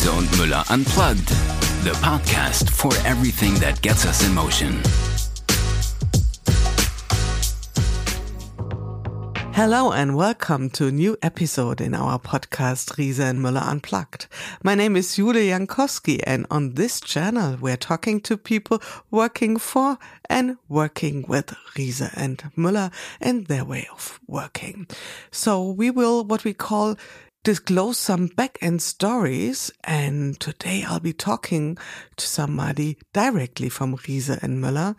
Riese und Müller Unplugged, the podcast for everything that gets us in motion. Hello and welcome to a new episode in our podcast Riese and Müller Unplugged. My name is Julia Jankowski and on this channel we're talking to people working for and working with Riese and Müller and their way of working. So we will what we call disclose some back end stories. And today I'll be talking to somebody directly from Riese and Müller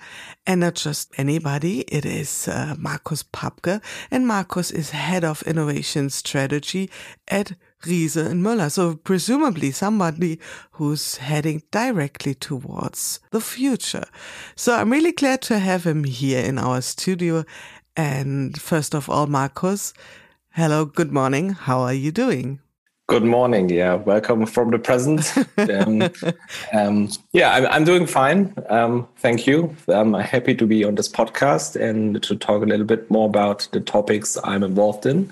and not just anybody. It is uh, Markus Papke and Markus is head of innovation strategy at Riese and Müller. So presumably somebody who's heading directly towards the future. So I'm really glad to have him here in our studio. And first of all, Markus, Hello, good morning. How are you doing? Good morning. Yeah, welcome from the present. um, um, yeah, I'm, I'm, doing fine. Um, thank you. I'm happy to be on this podcast and to talk a little bit more about the topics I'm involved in.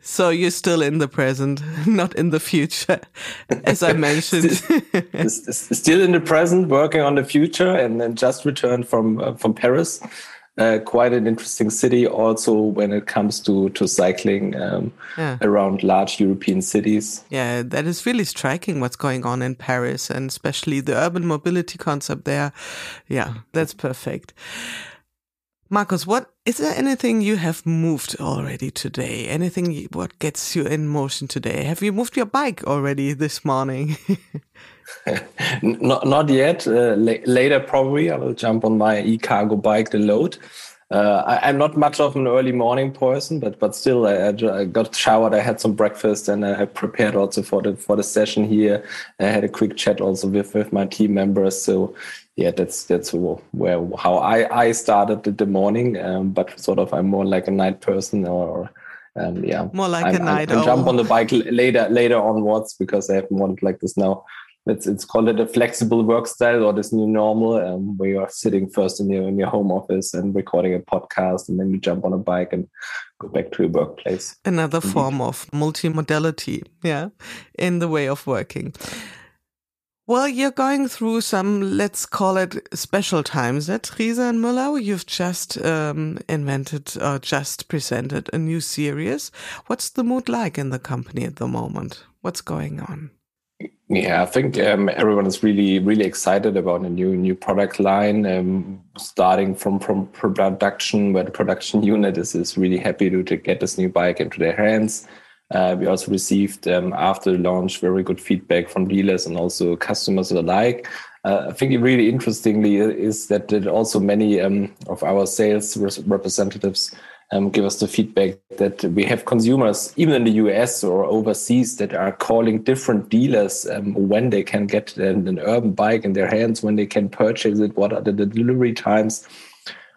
So you're still in the present, not in the future, as I mentioned. still in the present, working on the future, and then just returned from uh, from Paris uh, quite an interesting city also when it comes to to cycling um, yeah. around large European cities. Yeah, that is really striking what's going on in Paris and especially the urban mobility concept there. Yeah, that's perfect. Markus, what is there anything you have moved already today? Anything you, what gets you in motion today? Have you moved your bike already this morning? not not yet. Uh, la later, probably I will jump on my e-cargo bike, the load. Uh, I, am not much of an early morning person, but but still, I, I, got showered. I had some breakfast, and I prepared also for the for the session here. I had a quick chat also with with my team members. So yeah, that's that's where how I I started the morning. Um, but sort of, I'm more like a night person, or um, yeah, more like I'm, a night. I jump on the bike later later onwards because I haven't wanted like this now it's it's called it a flexible work style or this new normal um, where you are sitting first in your in your home office and recording a podcast and then you jump on a bike and go back to your workplace another Indeed. form of multimodality yeah in the way of working well, you're going through some, let's call it special times at Riese and Müller. You've just um, invented or just presented a new series. What's the mood like in the company at the moment? What's going on? Yeah, I think um, everyone is really, really excited about a new new product line. Um, starting from from production, where the production unit is is really happy to, to get this new bike into their hands. Uh, we also received um, after the launch very good feedback from dealers and also customers alike. Uh, I think really interestingly is that, also many um, of our sales representatives um, give us the feedback that we have consumers, even in the US or overseas, that are calling different dealers um, when they can get an, an, urban bike in their hands, when they can purchase it, what are the delivery times.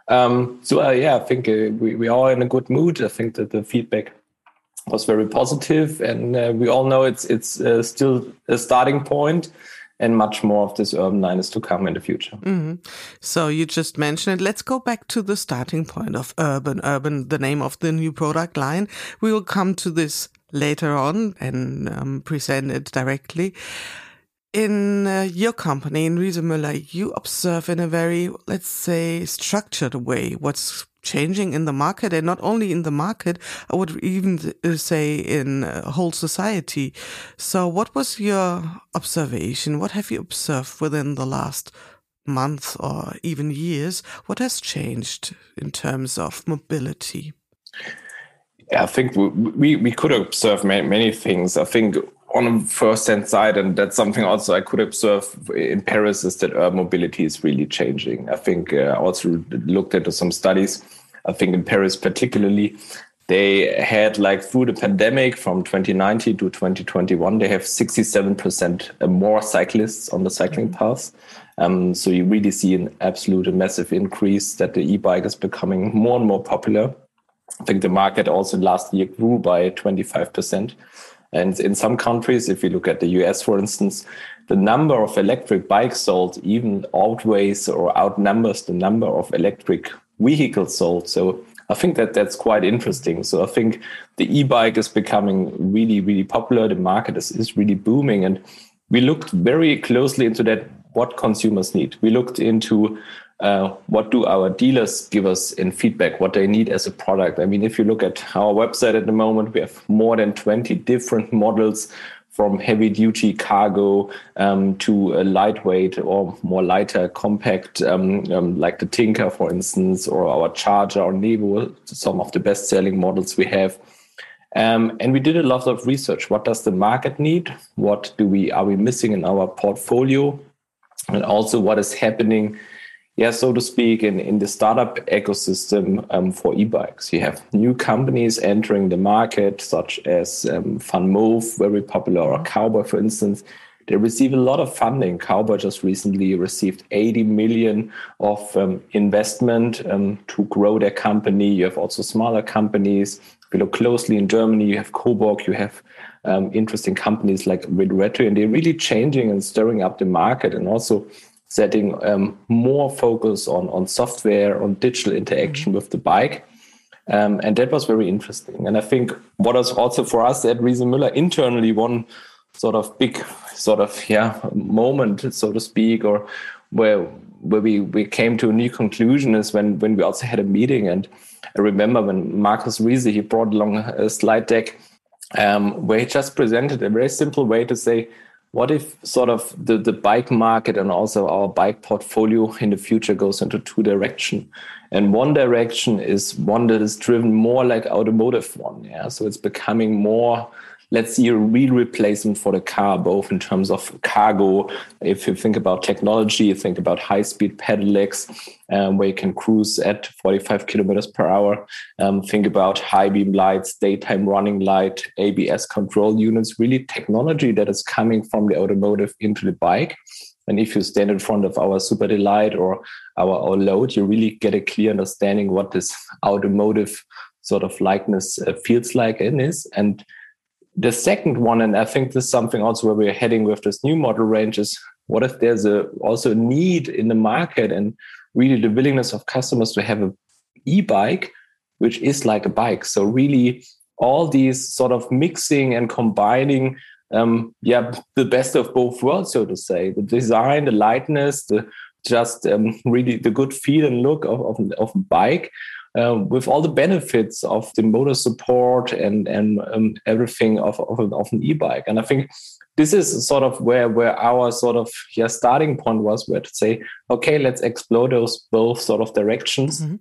Um, so, uh, yeah, I think uh, we, we are in a good mood. I think that the feedback was very positive, and uh, we all know it's it's uh, still a starting point and much more of this urban line is to come in the future. Mm-hmm. So you just mentioned it. Let's go back to the starting point of urban. Urban, the name of the new product line. We will come to this later on and um, present it directly. In uh, your company, in Riese Müller, you observe in a very, let's say, structured way what's changing in the market and not only in the market, I would even uh, say in uh, whole society. So what was your observation? What have you observed within the last month or even years? What has changed in terms of mobility? I think we, we, we could observe many, many things. I think on the first hand side, and that's something also I could observe in Paris, is that urban mobility is really changing. I think uh, I also looked into some studies. I think in Paris, particularly, they had like through the pandemic from 2019 to 2021, they have 67% more cyclists on the cycling mm-hmm. paths. Um, so you really see an absolute and massive increase that the e-bike is becoming more and more popular. I think the market also last year grew by 25%. And in some countries, if you look at the US, for instance, the number of electric bikes sold even outweighs or outnumbers the number of electric vehicles sold. So I think that that's quite interesting. So I think the e-bike is becoming really, really popular. The market is, is really booming. And we looked very closely into that what consumers need. We looked into uh, what do our dealers give us in feedback, what they need as a product. I mean, if you look at our website at the moment, we have more than 20 different models from heavy duty cargo um, to a lightweight or more lighter compact, um, um, like the Tinker, for instance, or our Charger or Nevo, some of the best selling models we have. Um, and we did a lot of research. What does the market need? What do we are we missing in our portfolio? And also what is happening yeah, so to speak, in, in the startup ecosystem um, for e-bikes. You have new companies entering the market, such as um, VanMoof, very popular, or Cowboy, for instance. They receive a lot of funding. Cowboy just recently received 80 million of um, investment um, to grow their company. You have also smaller companies. If you look closely in Germany, you have Coboc, you have um, interesting companies like Retro, and they're really changing and stirring up the market and also setting um, more focus on on software, on digital interaction mm-hmm. with the bike. Um, and that was very interesting. And I think what was also for us at Riese Müller internally one sort of big sort of yeah moment, so to speak, or where where we, we came to a new conclusion is when when we also had a meeting and I remember when Markus Riese he brought along a slide deck um, where he just presented a very simple way to say what if sort of the, the bike market and also our bike portfolio in the future goes into two direction? And one direction is one that is driven more like automotive one. Yeah. So it's becoming more let's see a real replacement for the car, both in terms of cargo. If you think about technology, you think about high speed pedelecs, um, where you can cruise at 45 kilometers per hour. Um, think about high beam lights, daytime running light, ABS control units, really technology that is coming from the automotive into the bike. And if you stand in front of our Superdelite or our, our load, you really get a clear understanding what this automotive sort of likeness uh, feels like and is. And the second one, and I think this is something also where we're heading with this new model range is what if there's a also a need in the market and really the willingness of customers to have a e-bike which is like a bike. So really all these sort of mixing and combining um, yeah the best of both worlds so to say. The design the lightness the just um, really the good feel and look of, of, of a bike uh, with all the benefits of the motor support and and um, everything of, of, of an e-bike. And I think this is sort of where where our sort of yeah starting point was, where to say, okay, let's explore those both sort of directions. Mm-hmm.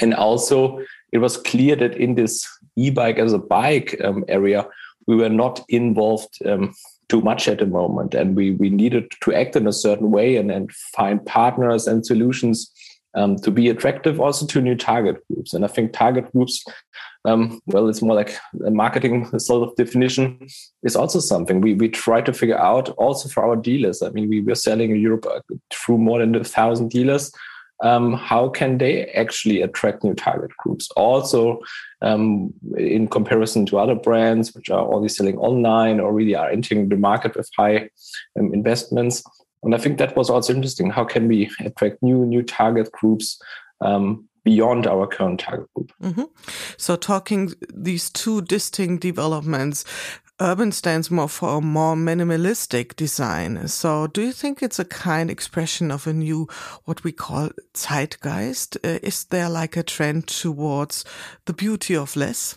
And also, it was clear that in this e-bike as a bike um, area, we were not involved um, too much at the moment, and we we needed to act in a certain way and and find partners and solutions um, to be attractive also to new target groups. And I think target groups, um, well, it's more like a marketing sort of definition, is also something we, we try to figure out also for our dealers. I mean, we were selling in Europe uh, through more than a thousand dealers. Um, how can they actually attract new target groups? Also, um, in comparison to other brands, which are only selling online or really are entering the market with high um, investments, and I think that was also interesting. How can we attract new new target groups um, beyond our current target group? Mm-hmm. So, talking these two distinct developments, urban stands more for a more minimalistic design. So, do you think it's a kind expression of a new, what we call zeitgeist? Uh, is there like a trend towards the beauty of less?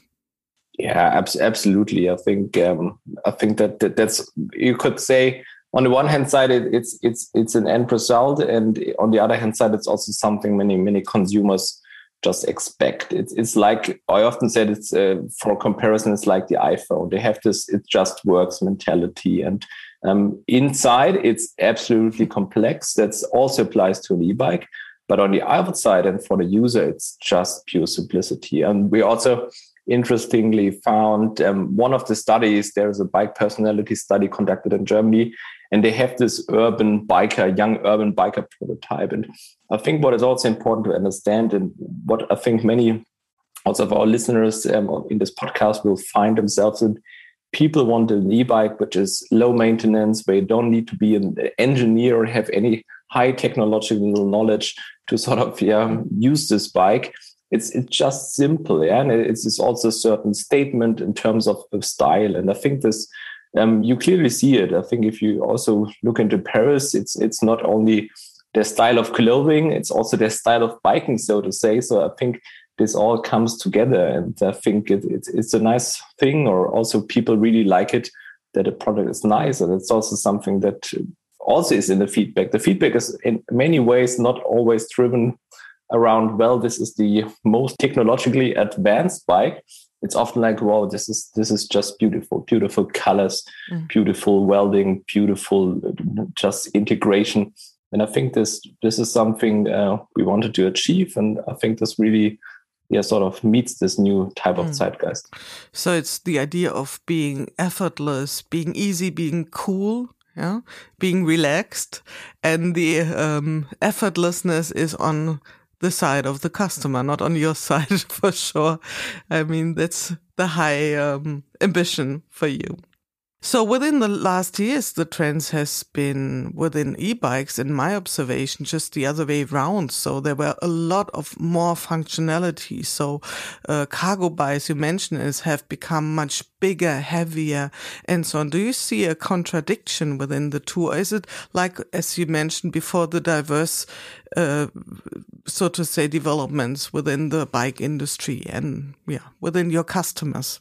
Yeah, ab- absolutely. I think um, I think that, that that's you could say on the one hand side, it, it's it's it's an end result, and on the other hand side, it's also something many many consumers just expect. It's it's like I often said. It's uh, for comparison, it's like the iPhone. They have this "it just works" mentality, and um, inside it's absolutely complex. That also applies to an e-bike. But on the outside and for the user, it's just pure simplicity. And we also interestingly found um, one of the studies, there's a bike personality study conducted in Germany, and they have this urban biker, young urban biker prototype. And I think what is also important to understand, and what I think many also of our listeners um, in this podcast will find themselves in, people want an e-bike which is low maintenance, where you don't need to be an engineer or have any high technological knowledge to sort of yeah use this bike. It's it's just simple, yeah, and it's, it's also a certain statement in terms of, of style. And I think this um, you clearly see it. I think if you also look into Paris, it's it's not only their style of clothing, it's also their style of biking, so to say. So I think this all comes together, and I think it, it, it's a nice thing. Or also people really like it that a product is nice, and it's also something that also is in the feedback. The feedback is in many ways not always driven around well this is the most technologically advanced bike it's often like wow this is this is just beautiful beautiful colors mm. beautiful welding beautiful just integration and i think this this is something uh, we wanted to achieve and i think this really yeah sort of meets this new type mm. of zeitgeist so it's the idea of being effortless being easy being cool yeah being relaxed and the um, effortlessness is on the side of the customer, not on your side for sure. I mean, that's the high um, ambition for you. So within the last years, the trends has been within e-bikes, in my observation, just the other way around. So there were a lot of more functionality. So uh, cargo bikes you mentioned is have become much bigger, heavier, and so on. Do you see a contradiction within the two? Or is it like, as you mentioned before, the diverse, uh, so to say, developments within the bike industry and yeah, within your customers?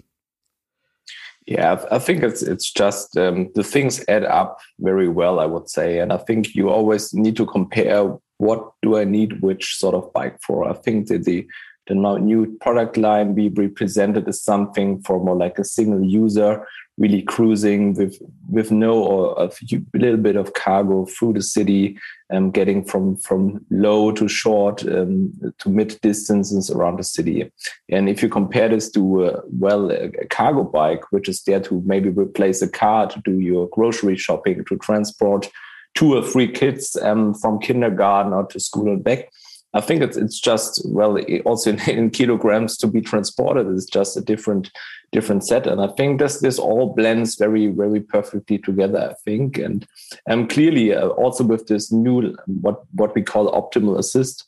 Yeah, I think it's it's just um, the things add up very well, I would say, and I think you always need to compare what do I need which sort of bike for. I think that the the new product line be represented as something for more like a single user really cruising with with no or a few, little bit of cargo through the city, um, getting from from low to short um, to mid distances around the city. And if you compare this to uh, well a, a, cargo bike, which is there to maybe replace a car to do your grocery shopping, to transport two or three kids um, from kindergarten or to school and back. I think it's it's just well also in, in kilograms to be transported. It's just a different different set. And I think this this all blends very very perfectly together. I think, and um, clearly uh, also with this new what what we call optimal assist.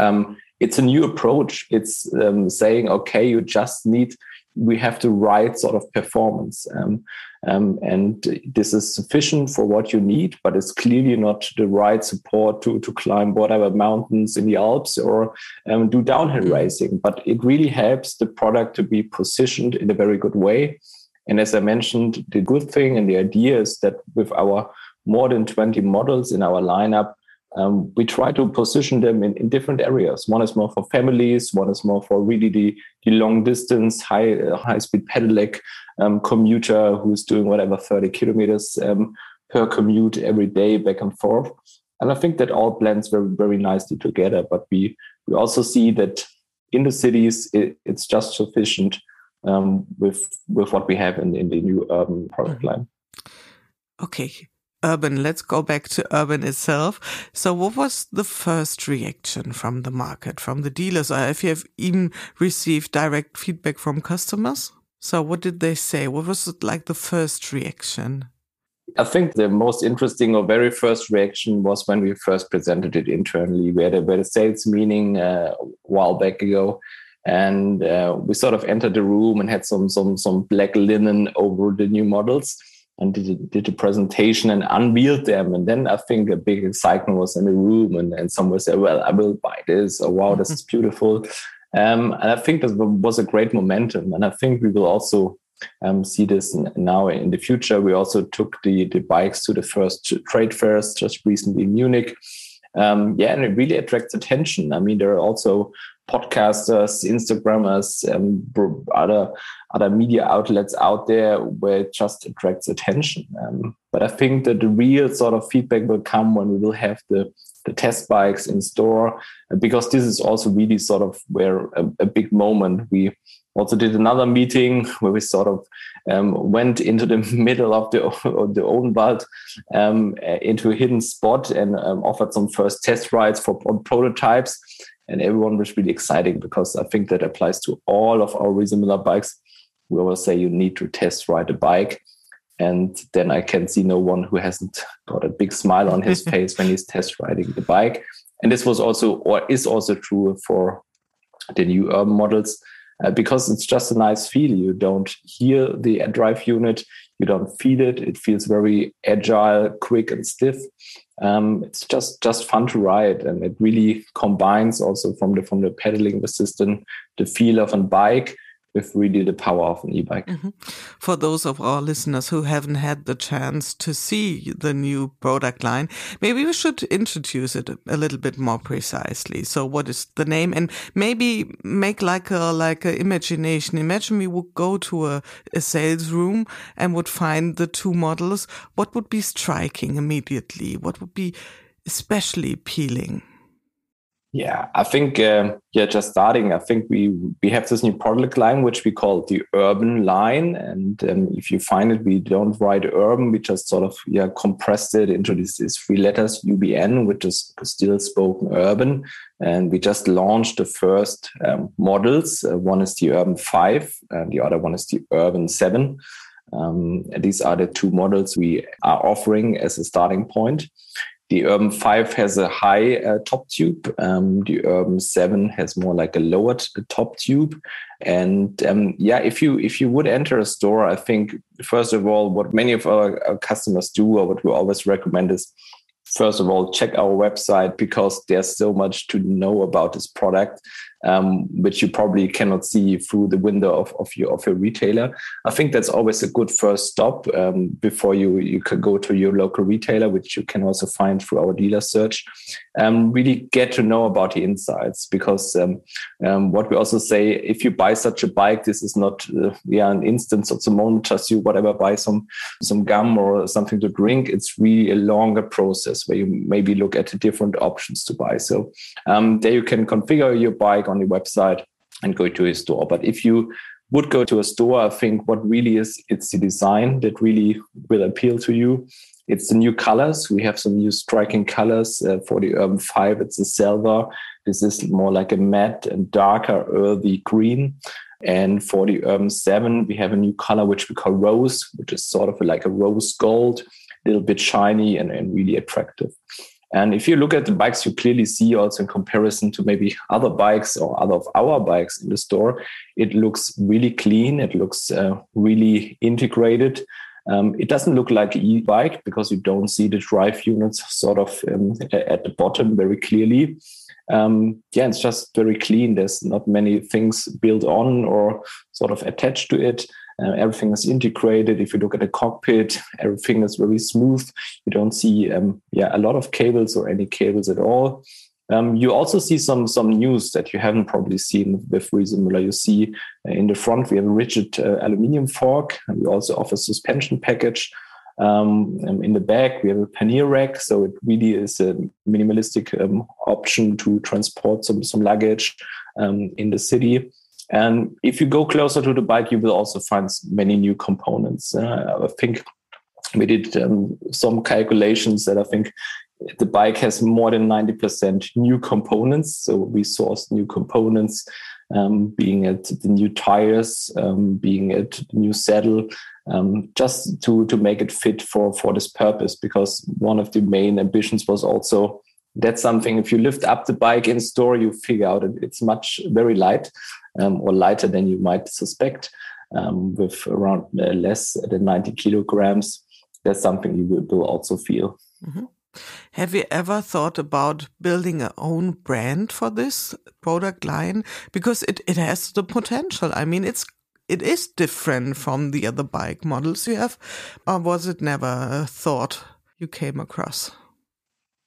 Um, it's a new approach. It's um, saying, okay, you just need we have the right sort of performance. Um, um, and this is sufficient for what you need, but it's clearly not the right support to, to climb whatever mountains in the Alps or um, do downhill mm. racing. But it really helps the product to be positioned in a very good way. And as I mentioned, the good thing and the idea is that with our more than 20 models in our lineup, um, we try to position them in, in different areas. One is more for families, one is more for really the, the long distance, high uh, high speed pedelec um, commuter who's doing whatever 30 kilometers um, per commute every day back and forth. And I think that all blends very, very nicely together. But we, we also see that in the cities, it, it's just sufficient um, with, with what we have in, in the new urban product mm-hmm. line. Okay urban. Let's go back to urban itself. So what was the first reaction from the market, from the dealers, or if you have even received direct feedback from customers? So what did they say? What was it like the first reaction? I think the most interesting or very first reaction was when we first presented it internally. We had a, we had a sales meeting uh, a while back ago, and uh, we sort of entered the room and had some some some black linen over the new models and did, did a presentation and unveiled them. And then I think a big excitement was in the room, and, and someone said, Well, I will buy this, or wow, this is beautiful. Um, and I think this was a great momentum. And I think we will also um, see this now in the future. We also took the, the bikes to the first trade fairs just recently in Munich. Um, yeah, and it really attracts attention. I mean, there are also podcasters, Instagrammers, um, other other media outlets out there where it just attracts attention. Um, but I think that the real sort of feedback will come when we will have the the test bikes in store, because this is also really sort of where a, a big moment. We also did another meeting where we sort of um, went into the middle of the of the Odenwald um, into a hidden spot and um, offered some first test rides for prototypes and everyone was really exciting because I think that applies to all of our Riese bikes. We always say you need to test ride a bike. And then I can see no one who hasn't got a big smile on his face when he's test riding the bike. And this was also, or is also true for the new urban models, uh, because it's just a nice feel. You don't hear the drive unit, You don't feel it. It feels very agile, quick, and stiff. Um, it's just just fun to ride, and it really combines also from the from the pedaling assistant the feel of a bike with really the power of an e-bike. Mm -hmm. For those of our listeners who haven't had the chance to see the new product line, maybe we should introduce it a little bit more precisely. So what is the name? And maybe make like a like a imagination. Imagine we would go to a, a sales room and would find the two models. What would be striking immediately? What would be especially appealing? Yeah, I think um, yeah, just starting. I think we we have this new product line which we call the Urban line, and um, if you find it, we don't write Urban. We just sort of yeah compressed it into these, three letters UBN, which is still spoken Urban, and we just launched the first um, models. Uh, one is the Urban Five, and the other one is the Urban Seven. Um, these are the two models we are offering as a starting point. The Urban 5 has a high uh, top tube. Um, the Urban 7 has more like a lowered top tube. And um, yeah, if you if you would enter a store, I think first of all, what many of our, our customers do, or what we always recommend, is first of all check our website because there's so much to know about this product um, which you probably cannot see through the window of, of your of your retailer. I think that's always a good first stop um, before you you can go to your local retailer, which you can also find through our dealer search. Um, really get to know about the insights because um, um, what we also say, if you buy such a bike, this is not uh, yeah an instance of the moment just you whatever buy some some gum or something to drink. It's really a longer process where you maybe look at different options to buy. So um, there you can configure your bike on the website and go to a store. But if you would go to a store, I think what really is it's the design that really will appeal to you. It's the new colors. We have some new striking colors uh, for the Urban 5. It's a silver. This is more like a matte and darker earthy green. And for the Urban 7, we have a new color which we call rose, which is sort of like a rose gold, a little bit shiny and, and really attractive. And if you look at the bikes, you clearly see also in comparison to maybe other bikes or other of our bikes in the store, it looks really clean. It looks uh, really integrated. Um, it doesn't look like an e-bike because you don't see the drive units sort of um, at the bottom very clearly. Um, yeah, it's just very clean. There's not many things built on or sort of attached to it. Uh, everything is integrated. If you look at the cockpit, everything is very smooth. You don't see um, yeah a lot of cables or any cables at all. Um, you also see some some news that you haven't probably seen with Riese You see uh, in the front we have a rigid uh, aluminium fork, and we also offer suspension package. Um, in the back we have a pannier rack, so it really is a minimalistic um, option to transport some some luggage um, in the city. And if you go closer to the bike, you will also find many new components. Uh, I think we did um, some calculations that I think the bike has more than 90% new components. So we sourced new components, um, being at the new tires, um, being it the new saddle, um, just to, to make it fit for, for this purpose. Because one of the main ambitions was also that's something if you lift up the bike in store you figure out it's much very light um, or lighter than you might suspect um, with around uh, less than 90 kilograms that's something you will, also feel mm-hmm. Have you ever thought about building a own brand for this product line? Because it, it has the potential. I mean, it's it is different from the other bike models you have. Or was it never a thought you came across?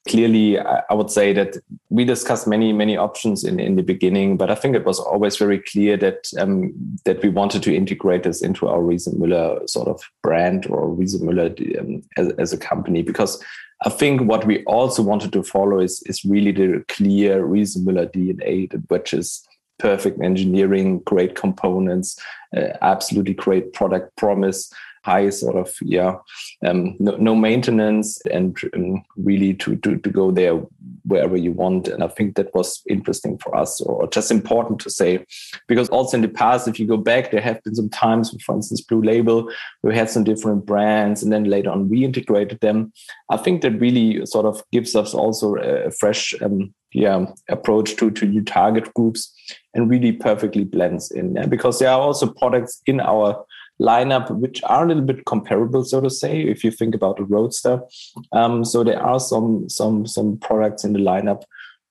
Clearly i would say that we discussed many many options in, in the beginning but i think it was always very clear that um, that we wanted to integrate this into our Riese Müller sort of brand or Riese Müller um, as, as a company because I think what we also wanted to follow is is really the clear Riese Müller DNA, which is perfect engineering, great components, uh, absolutely great product promise, high sort of yeah. Um, no, no, maintenance and um, really to, to to go there wherever you want. And i think that was interesting for us or just important to say because also in the past if you go back there have been some times for instance blue label we had some different brands and then later on we integrated them. I think that really sort of gives us also a fresh um, yeah approach to to new target groups and really perfectly blends in. Yeah? because there are also products in our lineup, which are a little bit comparable, so to say, if you think about a roadster. Um, so there are some some some products in the lineup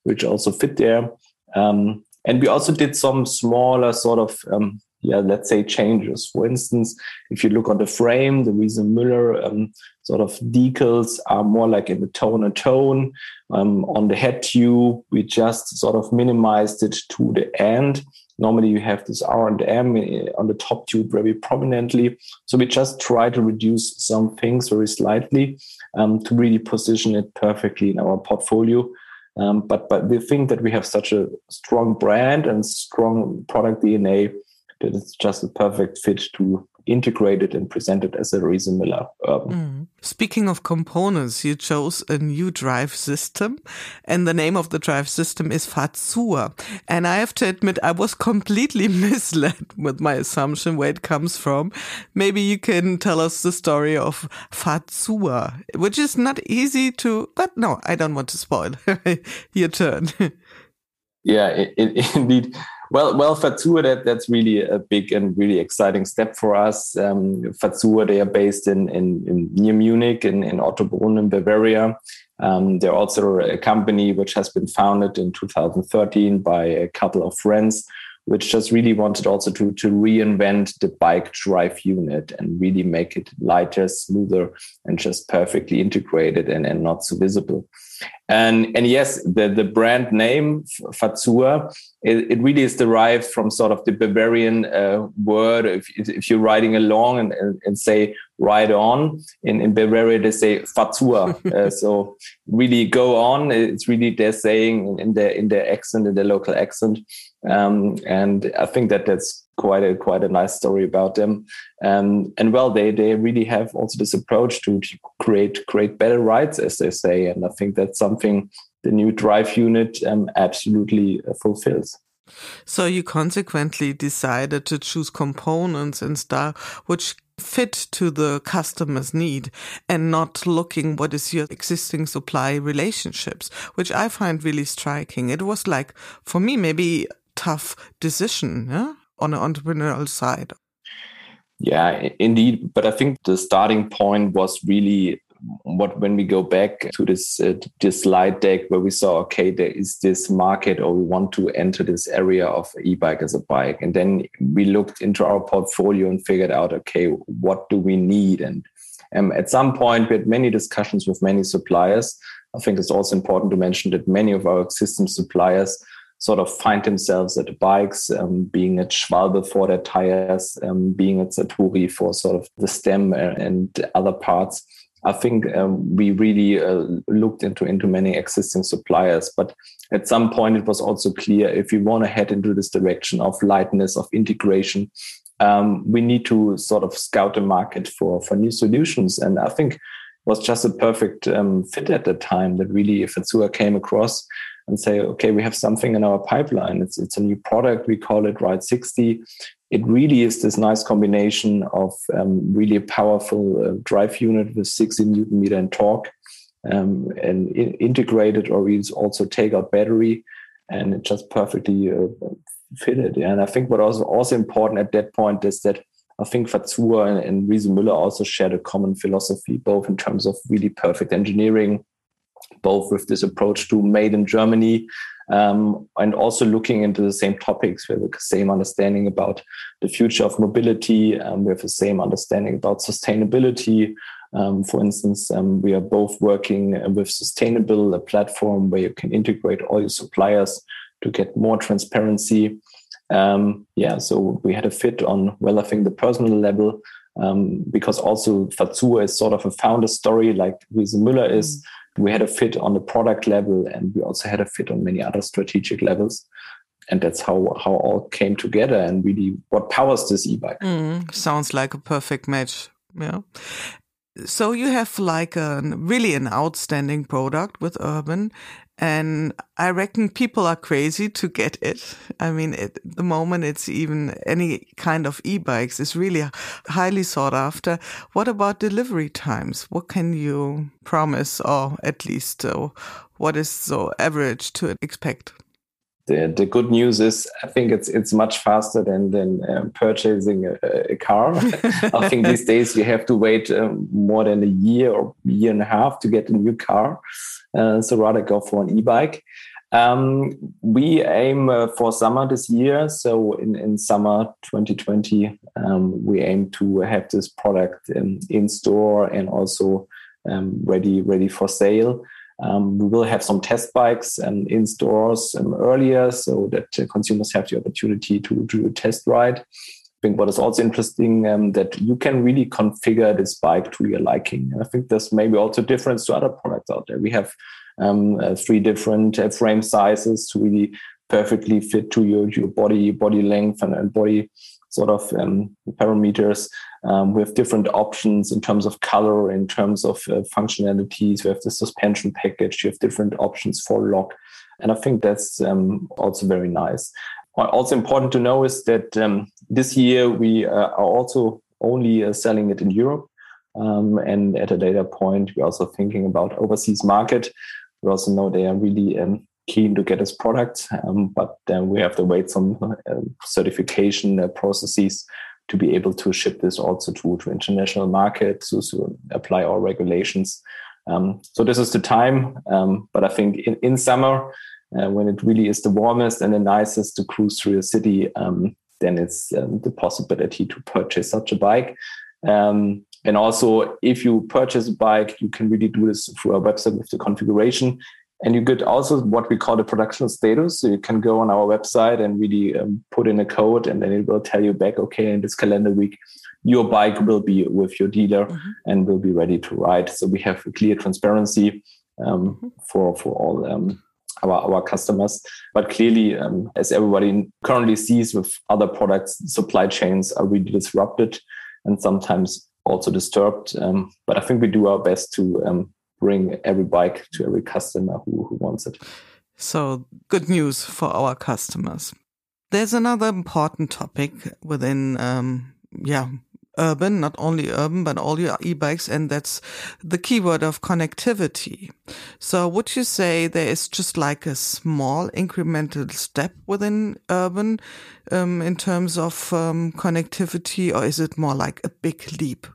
which also fit there. Um, and we also did some smaller sort of um, yeah, let's say changes. For instance, if you look on the frame, the Riese Müller um, sort of decals are more like in the tone and tone. Um, on the head tube, we just sort of minimized it to the end. Normally, you have this R and M eh, on the top tube very prominently. So we just try to reduce some things very slightly um, to really position it perfectly in our portfolio. Um, but but we think that we have such a strong brand and strong product DNA that it's just a perfect fit to integrate it and presented as a Riese Müller urban. Mm. Speaking of components, you chose a new drive system, and the name of the drive system is Fazua. And I have to admit, I was completely misled with my assumption where it comes from. Maybe you can tell us the story of Fazua, which is not easy to, but no, I don't want to spoil. Your turn. yeah, it, it, indeed. Well, well, Fazua, that, that's really a big and really exciting step for us. Um, they are based in, in, in near Munich in, in Ottobrunn in Bavaria. Um, they're also a company which has been founded in 2013 by a couple of friends, which just really wanted also to, to reinvent the bike drive unit and really make it lighter, smoother, and just perfectly integrated and, and not so visible. And and yes, the the brand name Fazua, it, it really is derived from sort of the Bavarian uh, word. If, if you're riding along and, and, and, say ride on, in, in Bavaria they say Fazua. uh, so really go on. It's really they're saying in their in their accent, in their local accent. Um, and I think that that's quite a quite a nice story about them. Um, and well, they they really have also this approach to, create create better rides, as they say. And I think that's something the new drive unit um, absolutely uh, fulfills. So you consequently decided to choose components and stuff which fit to the customer's need and not looking what is your existing supply relationships, which I find really striking. It was like, for me, maybe tough decision yeah? On an entrepreneurial side. Yeah, indeed. But I think the starting point was really what when we go back to this uh, this slide deck where we saw okay there is this market or we want to enter this area of e-bike as a bike and then we looked into our portfolio and figured out okay what do we need and um, at some point we had many discussions with many suppliers i think it's also important to mention that many of our existing suppliers sort of find themselves at the bikes, um, being at Schwalbe for their tires, um, being at Satori for sort of the stem and other parts. I think um, we really uh, looked into into many existing suppliers, but at some point it was also clear if we want to head into this direction of lightness of integration, um, we need to sort of scout the market for for new solutions. And I think was just a perfect um, fit at the time that really Fazua came across and say, okay, we have something in our pipeline. It's it's a new product. We call it Ride 60. It really is this nice combination of um, really powerful uh, drive unit with 60 newton meter and torque, um, and in, integrated or we also take out battery, and it just perfectly uh, fitted. And I think what was also important at that point is that I think Fazua and, and Riese Müller also shared a common philosophy, both in terms of really perfect engineering both with this approach to made in Germany um, and also looking into the same topics. We have the same understanding about the future of mobility. Um, we have the same understanding about sustainability. Um, for instance, um, we are both working with Sustainabill, a platform where you can integrate all your suppliers to get more transparency. Um, yeah, so we had a fit on, well, I think the personal level, um, because also Fazua is sort of a founder story like Riese Müller is. Mm. We had a fit on the product level and we also had a fit on many other strategic levels. And that's how how all came together and really what powers this e-bike. Mm, sounds like a perfect match. Yeah so you have like a really an outstanding product with urban and I reckon people are crazy to get it. I mean, at the moment, it's even any kind of e-bikes is really highly sought after. What about delivery times? What can you promise, or at least uh, what is so average to expect? The, the good news is I think it's it's much faster than than um, purchasing a, a car. I think these days you have to wait um, more than a year or year and a half to get a new car. Uh, so rather go for an e-bike. Um, we aim uh, for summer this year. So in, in summer 2020, um, we aim to have this product in, in store and also um, ready ready for sale. Um, we will have some test bikes um, in stores um, earlier so that uh, consumers have the opportunity to do a test ride. I think what is also interesting um, that you can really configure this bike to your liking. And I think there's maybe also difference to other products out there. We have um, uh, three different uh, frame sizes to really perfectly fit to your, your body body length and, and body sort of um, parameters. Um, we have different options in terms of color, in terms of uh, functionalities. We have the suspension package. You have different options for lock. And I think that's um, also very nice. Also important to know is that um, this year we uh, are also only uh, selling it in Europe. Um, and at a later point, we're also thinking about overseas market. We also know they are really um, keen to get this product, um, but then we have to wait some uh, certification uh, processes to be able to ship this also to, to international markets to, to apply our regulations. Um, so this is the time, um, but I think in, in summer, uh, when it really is the warmest and the nicest to cruise through a city, um, then it's um, the possibility to purchase such a bike. Um, and also, if you purchase a bike, you can really do this through our website with the configuration. And you get also what we call the production status. So you can go on our website and really um, put in a code, and then it will tell you back, okay, in this calendar week, your bike will be with your dealer mm-hmm. and will be ready to ride. So we have a clear transparency um, mm-hmm. for for all um, our our customers. But clearly, um, as everybody currently sees with other products, supply chains are really disrupted and sometimes also disturbed. Um, but I think we do our best to um, bring every bike to every customer who, who wants it. So, good news for our customers. There's another important topic within, um, yeah, urban, not only urban, but all your e-bikes. And that's the keyword of connectivity. So would you say there is just like a small incremental step within urban, um, in terms of, um, connectivity, or is it more like a big leap?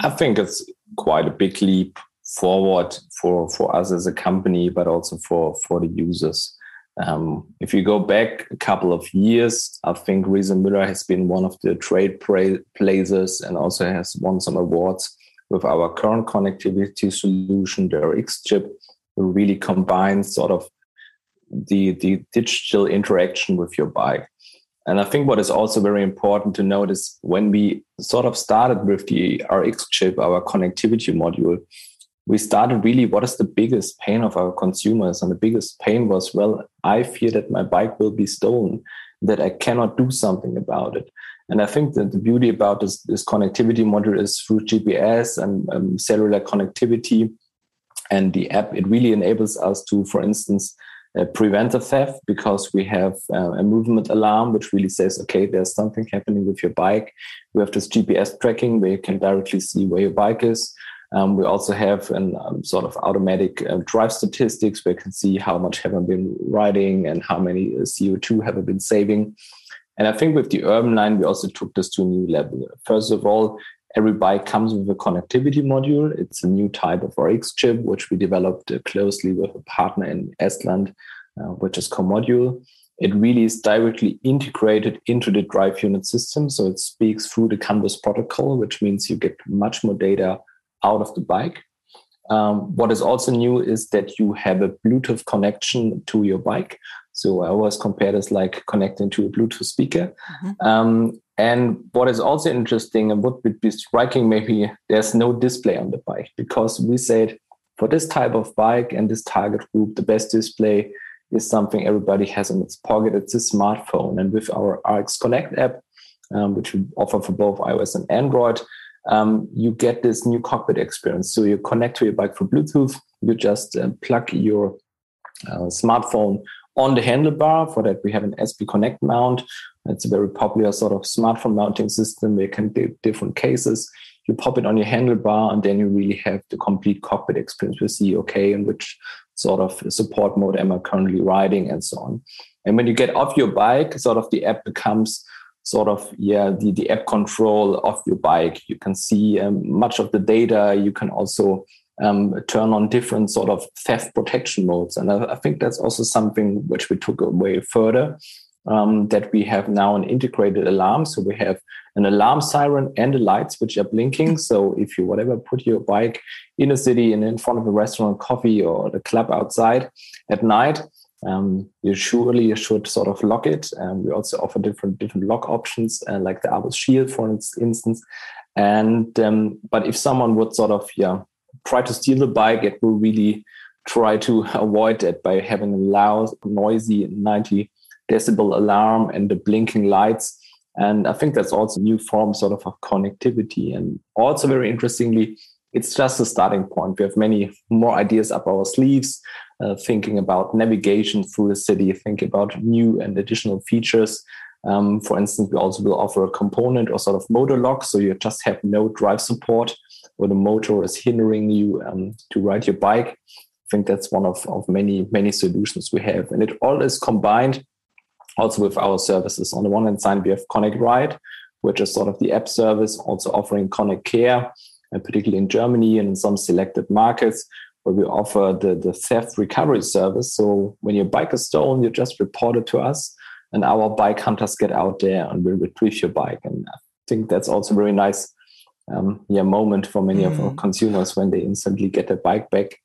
I think it's quite a big leap forward for, for us as a company, but also for, for the users. Um, if you go back a couple of years, I think Riese Müller has been one of the trade pra- places and also has won some awards with our current connectivity solution, the RX chip, really combines sort of the, the digital interaction with your bike. And I think what is also very important to note is when we sort of started with the RX chip, our connectivity module, we started really what is the biggest pain of our consumers? And the biggest pain was, well, I fear that my bike will be stolen, that I cannot do something about it. And I think that the beauty about this, this connectivity module is through GPS and um, cellular connectivity and the app, it really enables us to, for instance, uh, prevent a theft because we have uh, a movement alarm which really says, okay, there's something happening with your bike. We have this GPS tracking where you can directly see where your bike is. Um, we also have an um, sort of automatic uh, drive statistics where you can see how much have I been riding and how many uh, CO2 have I been saving. And I think with the urban line, we also took this to a new level. First of all, every bike comes with a connectivity module. It's a new type of RX chip, which we developed uh, closely with a partner in Estland, uh, which is CoModule. It really is directly integrated into the drive unit system. So it speaks through the CAN bus protocol, which means you get much more data out of the bike. Um, what is also new is that you have a Bluetooth connection to your bike. So I always compare this like connecting to a Bluetooth speaker. Mm-hmm. Um, and what is also interesting and what would be striking, maybe there's no display on the bike because we said for this type of bike and this target group, the best display is something everybody has in its pocket. It's a smartphone. And with our RX Connect app, um, which we offer for both iOS and Android, um, you get this new cockpit experience. So you connect to your bike for Bluetooth. You just uh, plug your uh, smartphone on the handlebar. For that, we have an SP Connect mount. It's a very popular sort of smartphone mounting system you can do different cases. You pop it on your handlebar, and then you really have the complete cockpit experience. You see, okay, in which sort of support mode am I currently riding, and so on. And when you get off your bike, sort of the app becomes sort of yeah the, the app control of your bike. You can see um, much of the data. You can also um, turn on different sort of theft protection modes. And I, I, think that's also something which we took away further. Um, that we have now an integrated alarm. So we have an alarm siren and the lights which are blinking. So if you whatever put your bike in a city and in front of a restaurant, coffee, or the club outside at night, um, you surely you should sort of lock it. Um, we also offer different different lock options, uh, like the ABUS Shield, for instance. And um, but if someone would sort of yeah try to steal the bike, it will really try to avoid that by having a loud, noisy 90 decibel alarm and the blinking lights. And I think that's also new form sort of of connectivity. And also very interestingly, it's just a starting point. We have many more ideas up our sleeves, uh, thinking about navigation through the city, thinking about new and additional features. Um, for instance, we also will offer a component or sort of motor lock, so you just have no drive support or the motor is hindering you um, to ride your bike. I think that's one of, of many, many solutions we have. And it all is combined also with our services. On the one hand side, we have Connect Ride, which is sort of the app service, also offering Connect Care, and particularly in Germany and in some selected markets, where we offer the, the theft recovery service. So when your bike is stolen, you just report it to us, and our bike hunters get out there and will retrieve your bike. And I think that's also very nice um, yeah moment for many mm. of our mm. consumers when they instantly get their bike back,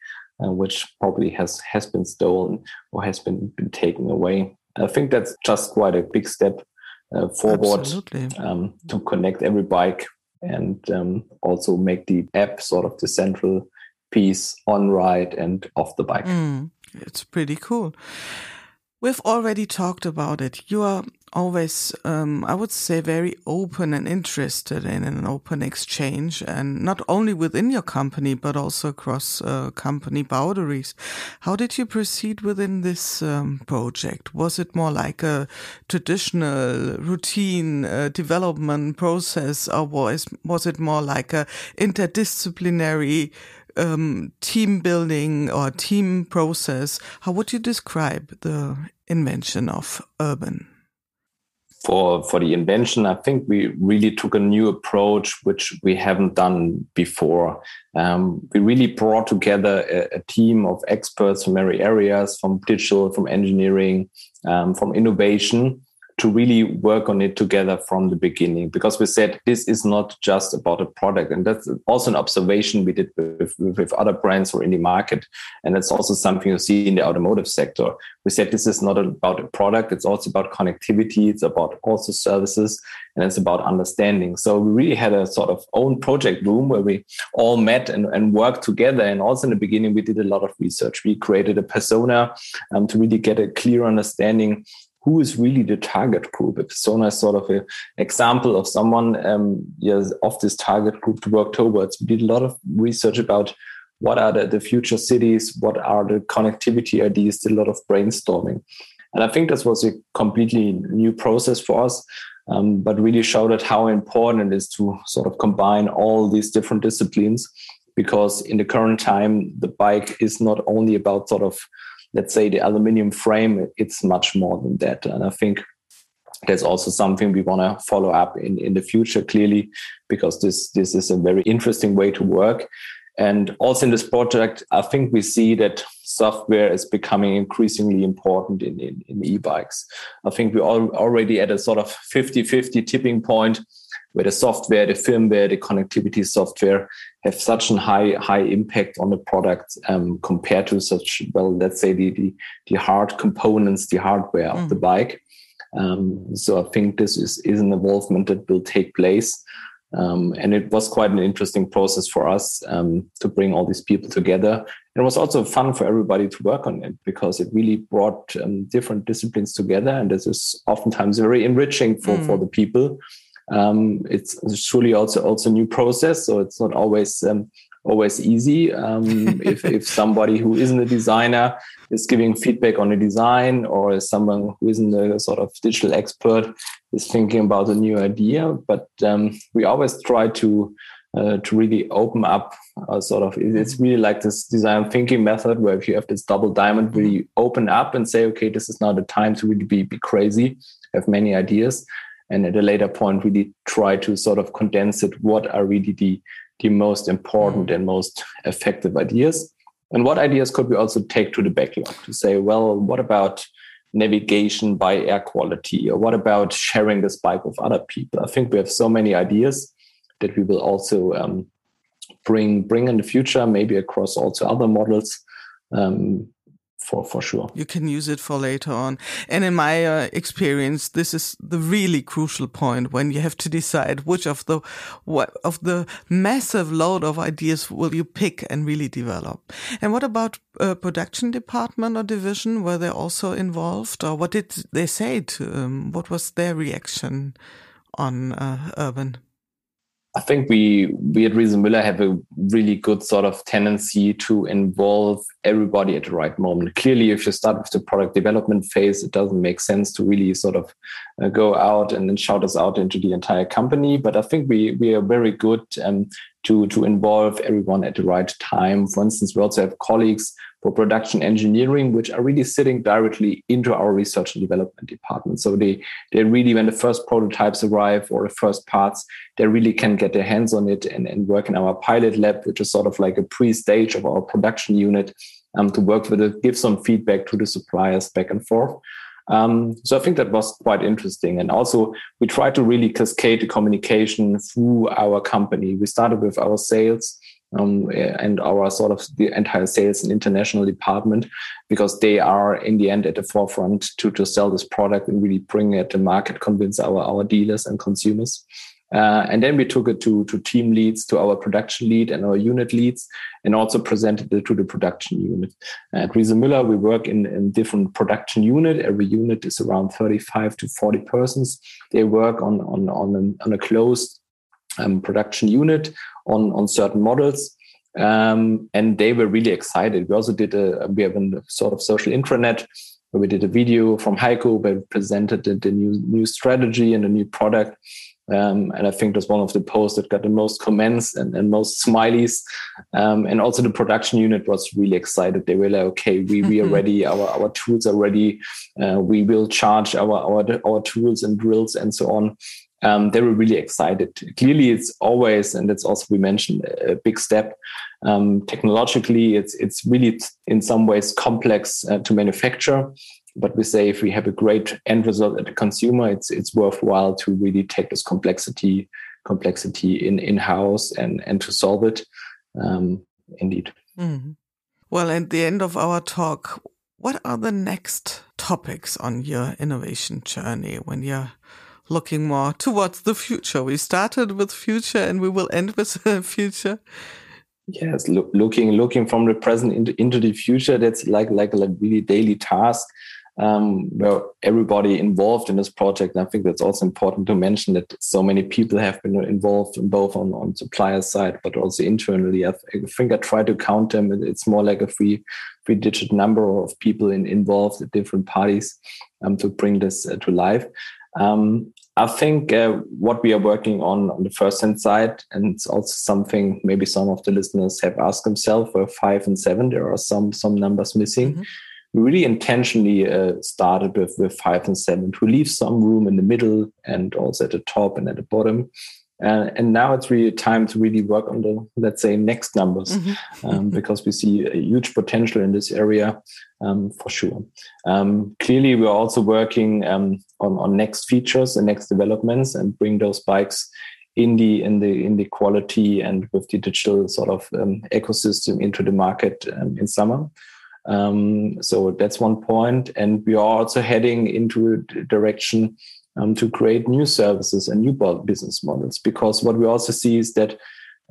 uh, which probably has has been stolen or has been, been taken away. I think that's just quite a big step uh, forward um, to connect every bike and um, also make the app sort of the central piece on ride and off the bike. Mm, it's pretty cool. We've already talked about it. You are always, um, I would say, very open and interested in an open exchange, and not only within your company, but also across uh, company boundaries. How did you proceed within this um, project? Was it more like a traditional routine uh, development process, or was, was it more like a interdisciplinary um, team building or team process. How would you describe the invention of urban? For for the invention, I think we really took a new approach, which we haven't done before. Um, we really brought together a, a, team of experts from many areas, from digital, from engineering, um, from innovation, to really work on it together from the beginning. Because we said this is not just about a product and that's also an observation we did with, with, other brands or in the market and it's also something you see in the automotive sector. We said this is not about a product it's also about connectivity it's about also services and it's about understanding. So we really had a sort of own project room where we all met and, and worked together and also in the beginning we did a lot of research. We created a persona um, to really get a clear understanding who is really the target group. A persona is sort of an example of someone um, yes, of this target group to work towards. We did a lot of research about what are the, the future cities, what are the connectivity ideas, did a lot of brainstorming. And I think this was a completely new process for us, um, but really showed how important it is to sort of combine all these different disciplines because in the current time, the bike is not only about sort of let's say the aluminium frame, it's much more than that. And I think that's also something we want to follow up in, in the future clearly because this this is a very interesting way to work. And also in this project i think we see that software is becoming increasingly important in, in, in e-bikes. I think we're already at a sort of 50-50 tipping point where the software, the firmware, the connectivity software have such a high high impact on the product um, compared to such well, let's say the the, the hard components, the hardware mm. of the mm. bike. Um, so I think this is is an involvement that will take place. Um, and it was quite an interesting process for us um, to bring all these people together. And it was also fun for everybody to work on it because it really brought um, different disciplines together. And this is oftentimes very enriching for, mm. for the people um, it's surely also also a new process, so it's not always um, always easy. Um, if if somebody who isn't a designer is giving feedback on a design, or someone who isn't a sort of digital expert is thinking about a new idea, but um, we always try to uh, to really open up uh, sort of it's really like this design thinking method where if you have this double diamond where you open up and say okay this is now the time to really be, be crazy have many ideas and at a later point really try to sort of condense it what are really the the most important and most effective ideas. And what ideas could we also take to the backlog to say well what about navigation by air quality? Or what about sharing this bike with other people? I think we have so many ideas that we will also um, bring bring in the future, maybe across also other models. Um, for for sure, you can use it for later on. And in my uh, experience, this is the really crucial point when you have to decide which of the what of the massive load of ideas will you pick and really develop. And what about uh, production department or division? Were they also involved, or what did they say to? Um, what was their reaction on uh, urban? I think we we at Riese Müller have a really good sort of tendency to involve everybody at the right moment. Clearly, if you start with the product development phase, it doesn't make sense to really sort of uh, go out and then shout us out into the entire company. But I think we we are very good um, to to involve everyone at the right time. For instance, we also have colleagues for production engineering, which are really sitting directly into our research and development department. So they they really, when the first prototypes arrive or the first parts, they really can get their hands on it and, and work in our pilot lab, which is sort of like a pre-stage of our production unit, um, to work with it, give some feedback to the suppliers back and forth. Um, so I think that was quite interesting. And also, we try to really cascade the communication through our company. We started with our sales um, and our sort of the entire sales and international department because they are in the end at the forefront to to sell this product and really bring it to market, convince our our dealers and consumers. Uh, and then we took it to, to team leads, to our production lead and our unit leads, and also presented it to the production unit. At Riese Müller, we work in, in different production unit. Every unit is around 35 to 40 persons. They work on, on, on, on a closed um, production unit on on certain models. Um, and they were really excited. We also did a we have a sort of social intranet where we did a video from Heiko where we presented the, the new new strategy and the new product. Um, and I think that's one of the posts that got the most comments and, and most smileys. Um, and also the production unit was really excited. They were like, okay, we, we are ready. Our, our tools are ready. Uh, we will charge our, our, our tools and drills and so on um, they were really excited. Clearly, it's always, and that's also we mentioned, a big step. Um, technologically, it's it's really in some ways complex uh, to manufacture. But we say if we have a great end result at the consumer, it's it's worthwhile to really take this complexity complexity in in house and and to solve it. Um, indeed. Mm-hmm. Well, at the end of our talk, what are the next topics on your innovation journey when you're looking more towards the future. We started with future and we will end with future. Yes, look, looking looking from the present into, into the future. That's like like a really daily task um, where everybody involved in this project. And I think that's also important to mention that so many people have been involved in both on on supplier side, but also internally. I, th- I think I try to count them. It's more like a three three digit number of people in, involved at different parties um, to bring this uh, to life. Um, I think uh, what we are working on on the first hand side, and it's also something maybe some of the listeners have asked themselves for five and seven, there are some some numbers missing. Mm-hmm. We really intentionally uh, started with, with five and seven to leave some room in the middle and also at the top and at the bottom. Uh, and now it's really time to really work on the, let's say, next numbers, mm-hmm. um, because we see a huge potential in this area um, for sure. Um, clearly, we're also working um, on, on next features and next developments and bring those bikes in the in the in the quality and with the digital sort of um, ecosystem into the market um, in summer. Um, so that's one point, and we are also heading into a direction um, to create new services and new business models. Because what we also see is that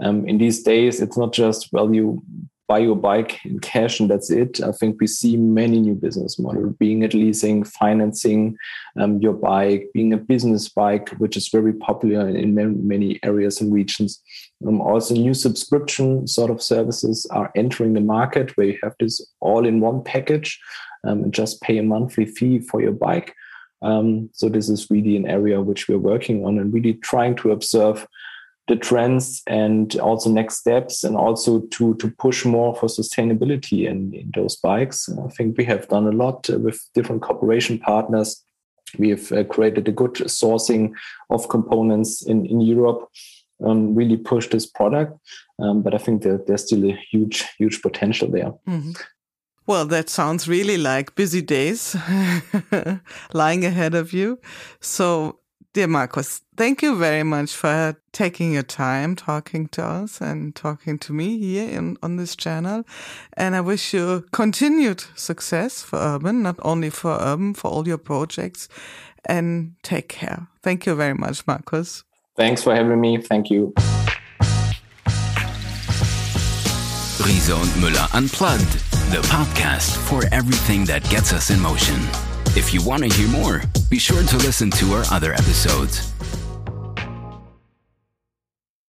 um, in these days, it's not just well you buy your bike in cash and that's it. I think we see many new business models, being it leasing, financing um, your bike, being a business bike, which is very popular in many, many areas and regions. Um, also, new subscription sort of services are entering the market where you have this all in one package um, and just pay a monthly fee for your bike. Um, so this is really an area which we're working on and really trying to observe the trends and also next steps and also to to push more for sustainability in, in those bikes. I think we have done a lot with different cooperation partners. We have uh, created a good sourcing of components in in europe um, really push this product. Um, but i think that there's still a huge huge potential there. Mm-hmm. Well, that sounds really like busy days lying ahead of you. So Dear Markus, thank you very much for taking your time talking to us and talking to me here in, on this channel. And I wish you continued success for Urban, not only for Urban, for all your projects. And take care. Thank you very much, Markus. Thanks for having me. Thank you. Riese und Müller Unplugged, the podcast for everything that gets us in motion. If you want to hear more, be sure to listen to our other episodes.